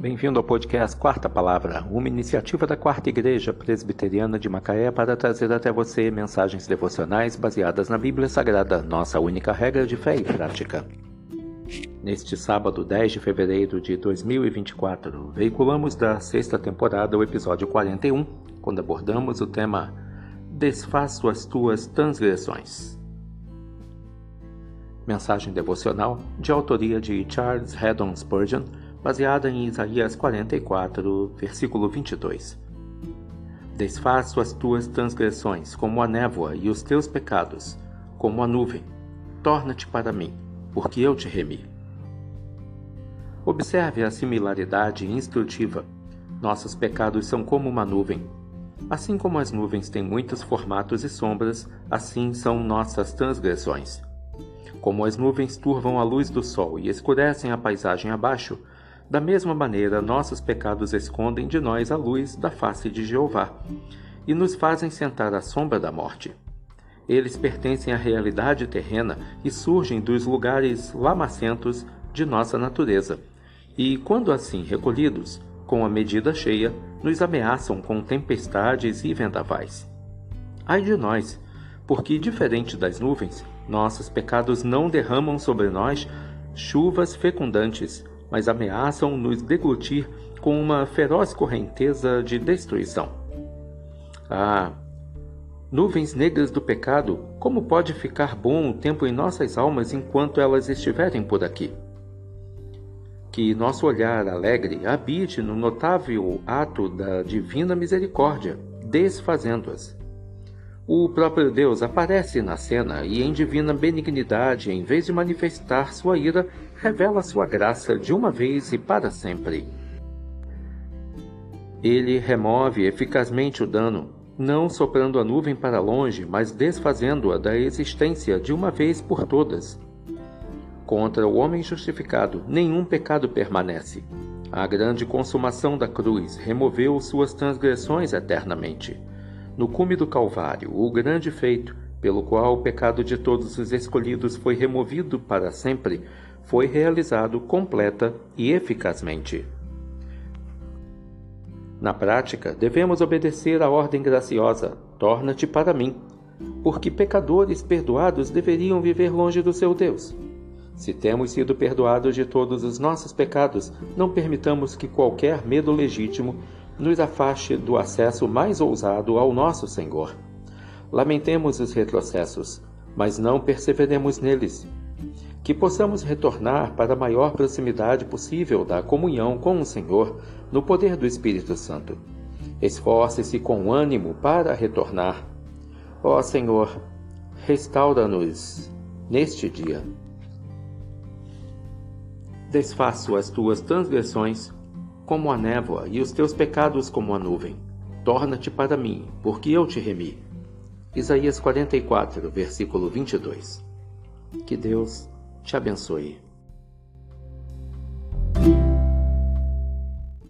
Bem-vindo ao podcast Quarta Palavra, uma iniciativa da Quarta Igreja Presbiteriana de Macaé para trazer até você mensagens devocionais baseadas na Bíblia Sagrada, nossa única regra de fé e prática. Neste sábado, 10 de fevereiro de 2024, veiculamos da sexta temporada o episódio 41, quando abordamos o tema Desfaço as tuas transgressões. Mensagem devocional de autoria de Charles Haddon Spurgeon baseada em Isaías 44, versículo 22. Desfaço as tuas transgressões como a névoa e os teus pecados como a nuvem. Torna-te para mim, porque eu te remi. Observe a similaridade instrutiva. Nossos pecados são como uma nuvem. Assim como as nuvens têm muitos formatos e sombras, assim são nossas transgressões. Como as nuvens turvam a luz do sol e escurecem a paisagem abaixo, da mesma maneira, nossos pecados escondem de nós a luz da face de Jeová e nos fazem sentar à sombra da morte. Eles pertencem à realidade terrena e surgem dos lugares lamacentos de nossa natureza. E, quando assim recolhidos, com a medida cheia, nos ameaçam com tempestades e vendavais. Ai de nós, porque, diferente das nuvens, nossos pecados não derramam sobre nós chuvas fecundantes, mas ameaçam nos deglutir com uma feroz correnteza de destruição. Ah, nuvens negras do pecado, como pode ficar bom o tempo em nossas almas enquanto elas estiverem por aqui? Que nosso olhar alegre habite no notável ato da divina misericórdia, desfazendo-as. O próprio Deus aparece na cena e, em divina benignidade, em vez de manifestar sua ira, revela sua graça de uma vez e para sempre. Ele remove eficazmente o dano, não soprando a nuvem para longe, mas desfazendo-a da existência de uma vez por todas. Contra o homem justificado, nenhum pecado permanece. A grande consumação da cruz removeu suas transgressões eternamente. No cume do Calvário, o grande feito, pelo qual o pecado de todos os escolhidos foi removido para sempre, foi realizado completa e eficazmente. Na prática, devemos obedecer à ordem graciosa: torna-te para mim, porque pecadores perdoados deveriam viver longe do seu Deus. Se temos sido perdoados de todos os nossos pecados, não permitamos que qualquer medo legítimo nos afaste do acesso mais ousado ao nosso Senhor. Lamentemos os retrocessos, mas não perseveremos neles. Que possamos retornar para a maior proximidade possível da comunhão com o Senhor no poder do Espírito Santo. Esforce-se com ânimo para retornar. Ó Senhor, restaura-nos neste dia. Desfaço as tuas transgressões como a névoa e os teus pecados como a nuvem. Torna-te para mim, porque eu te remi. Isaías 44, versículo 22. Que Deus te abençoe.